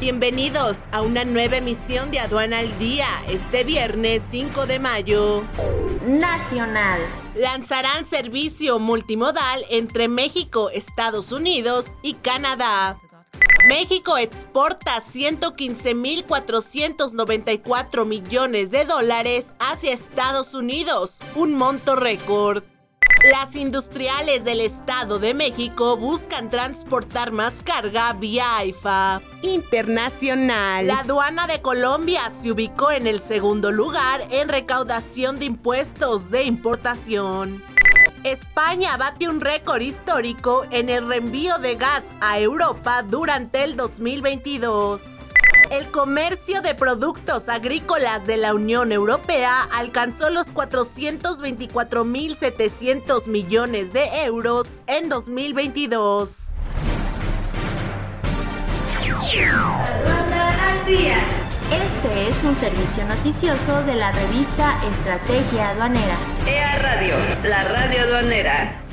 Bienvenidos a una nueva emisión de Aduana al Día, este viernes 5 de mayo. Nacional. Lanzarán servicio multimodal entre México, Estados Unidos y Canadá. México exporta 115.494 millones de dólares hacia Estados Unidos, un monto récord. Las industriales del Estado de México buscan transportar más carga vía AIFA. Internacional. La aduana de Colombia se ubicó en el segundo lugar en recaudación de impuestos de importación. España bate un récord histórico en el reenvío de gas a Europa durante el 2022. El comercio de productos agrícolas de la Unión Europea alcanzó los 424.700 millones de euros en 2022. Este es un servicio noticioso de la revista Estrategia Aduanera. EA Radio, la radio aduanera.